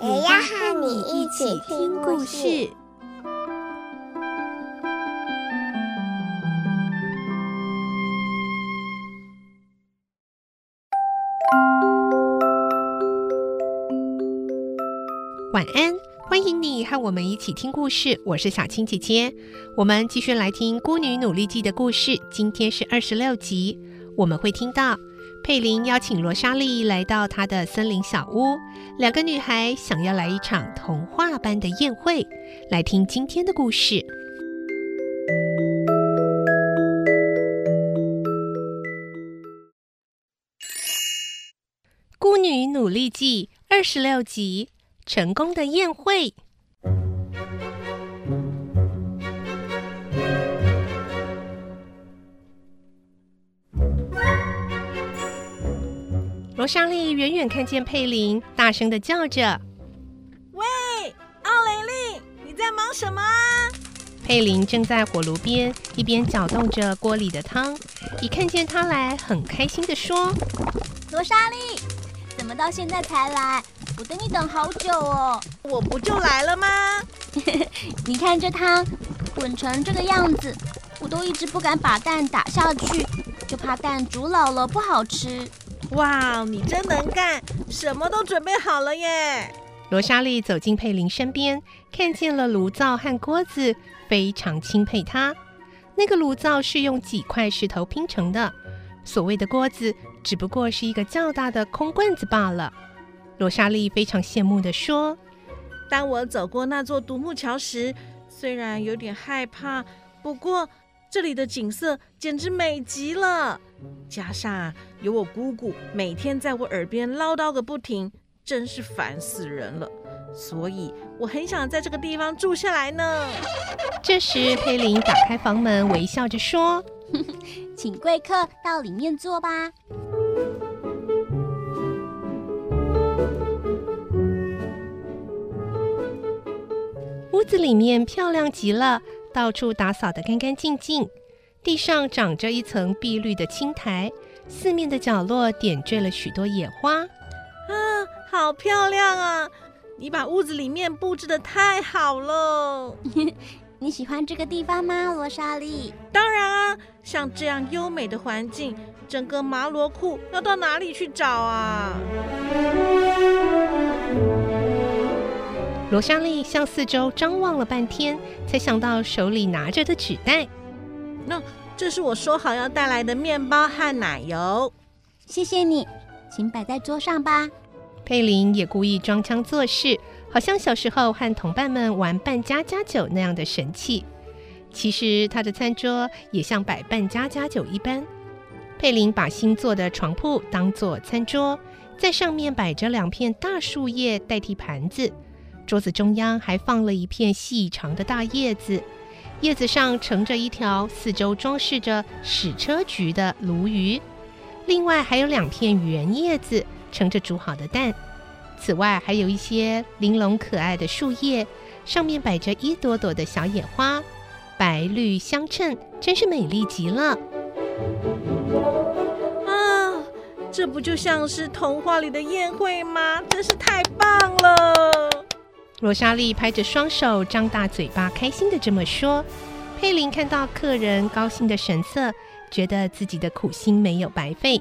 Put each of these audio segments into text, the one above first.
也要和你一起听故事。晚安，欢迎你和我们一起听故事。我是小青姐姐，我们继续来听《孤女努力记》的故事。今天是二十六集，我们会听到佩林邀请罗莎莉来到她的森林小屋，两个女孩想要来一场童话般的宴会。来听今天的故事，《孤女努力记》二十六集。成功的宴会。莎莉远远看见佩林，大声的叫着：“喂，奥蕾丽，你在忙什么？”佩林正在火炉边一边搅动着锅里的汤，一看见他来，很开心的说：“罗莎莉，怎么到现在才来？”我等你等好久哦，我不就来了吗？你看这汤滚成这个样子，我都一直不敢把蛋打下去，就怕蛋煮老了不好吃。哇，你真能干，什么都准备好了耶！罗莎莉走进佩林身边，看见了炉灶和锅子，非常钦佩她。那个炉灶是用几块石头拼成的，所谓的锅子只不过是一个较大的空罐子罢了。罗莎莉非常羡慕地说：“当我走过那座独木桥时，虽然有点害怕，不过这里的景色简直美极了。加上有我姑姑每天在我耳边唠叨个不停，真是烦死人了。所以我很想在这个地方住下来呢。”这时，佩林打开房门，微笑着说：“ 请贵客到里面坐吧。”屋子里面漂亮极了，到处打扫得干干净净，地上长着一层碧绿的青苔，四面的角落点缀了许多野花。啊，好漂亮啊！你把屋子里面布置的太好了。你喜欢这个地方吗，罗莎莉？当然啊，像这样优美的环境，整个麻罗库要到哪里去找啊？罗莎莉向四周张望了半天，才想到手里拿着的纸袋。那这是我说好要带来的面包和奶油。谢谢你，请摆在桌上吧。佩林也故意装腔作势，好像小时候和同伴们玩扮家家酒那样的神气。其实他的餐桌也像摆扮家家酒一般。佩林把新做的床铺当做餐桌，在上面摆着两片大树叶代替盘子。桌子中央还放了一片细长的大叶子，叶子上盛着一条四周装饰着矢车菊的鲈鱼，另外还有两片圆叶子盛着煮好的蛋。此外还有一些玲珑可爱的树叶，上面摆着一朵朵的小野花，白绿相衬，真是美丽极了。啊，这不就像是童话里的宴会吗？真是太棒了！罗莎莉拍着双手，张大嘴巴，开心地这么说。佩林看到客人高兴的神色，觉得自己的苦心没有白费。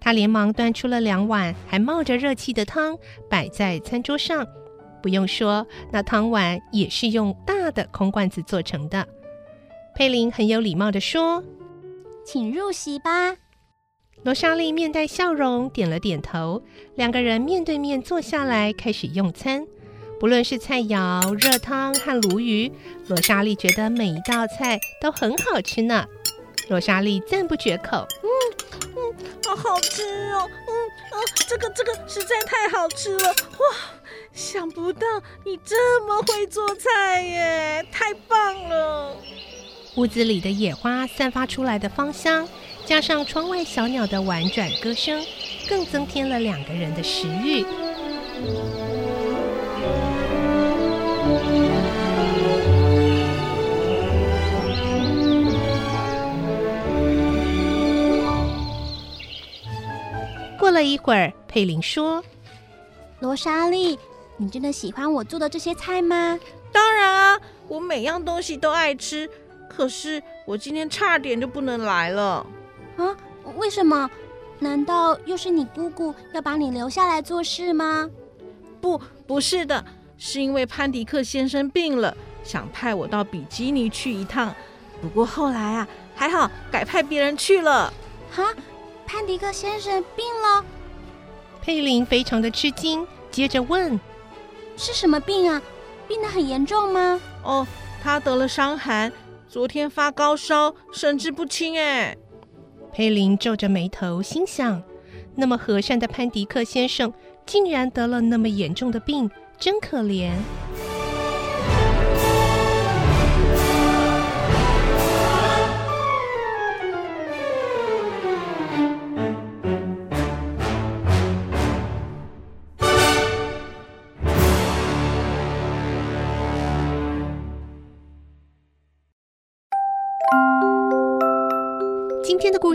他连忙端出了两碗还冒着热气的汤，摆在餐桌上。不用说，那汤碗也是用大的空罐子做成的。佩林很有礼貌地说：“请入席吧。”罗莎莉面带笑容，点了点头。两个人面对面坐下来，开始用餐。不论是菜肴、热汤和鲈鱼，罗莎莉觉得每一道菜都很好吃呢。罗莎莉赞不绝口：“嗯嗯，好好吃哦，嗯嗯，这个这个实在太好吃了，哇！想不到你这么会做菜耶，太棒了！屋子里的野花散发出来的芳香，加上窗外小鸟的婉转歌声，更增添了两个人的食欲。过了一会儿，佩林说：“罗莎莉，你真的喜欢我做的这些菜吗？”“当然啊，我每样东西都爱吃。可是我今天差点就不能来了。”“啊？为什么？难道又是你姑姑要把你留下来做事吗？”“不，不是的，是因为潘迪克先生病了，想派我到比基尼去一趟。不过后来啊，还好改派别人去了。”“哈？”潘迪克先生病了，佩林非常的吃惊，接着问：“是什么病啊？病得很严重吗？”“哦，他得了伤寒，昨天发高烧，神志不清。”哎，佩林皱着眉头，心想：那么和善的潘迪克先生，竟然得了那么严重的病，真可怜。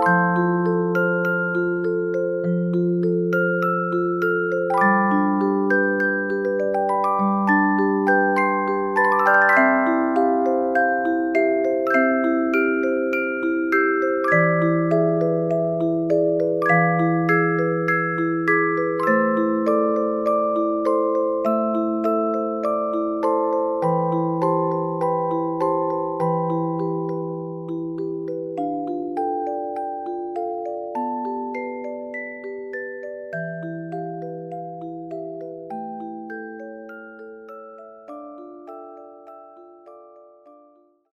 Música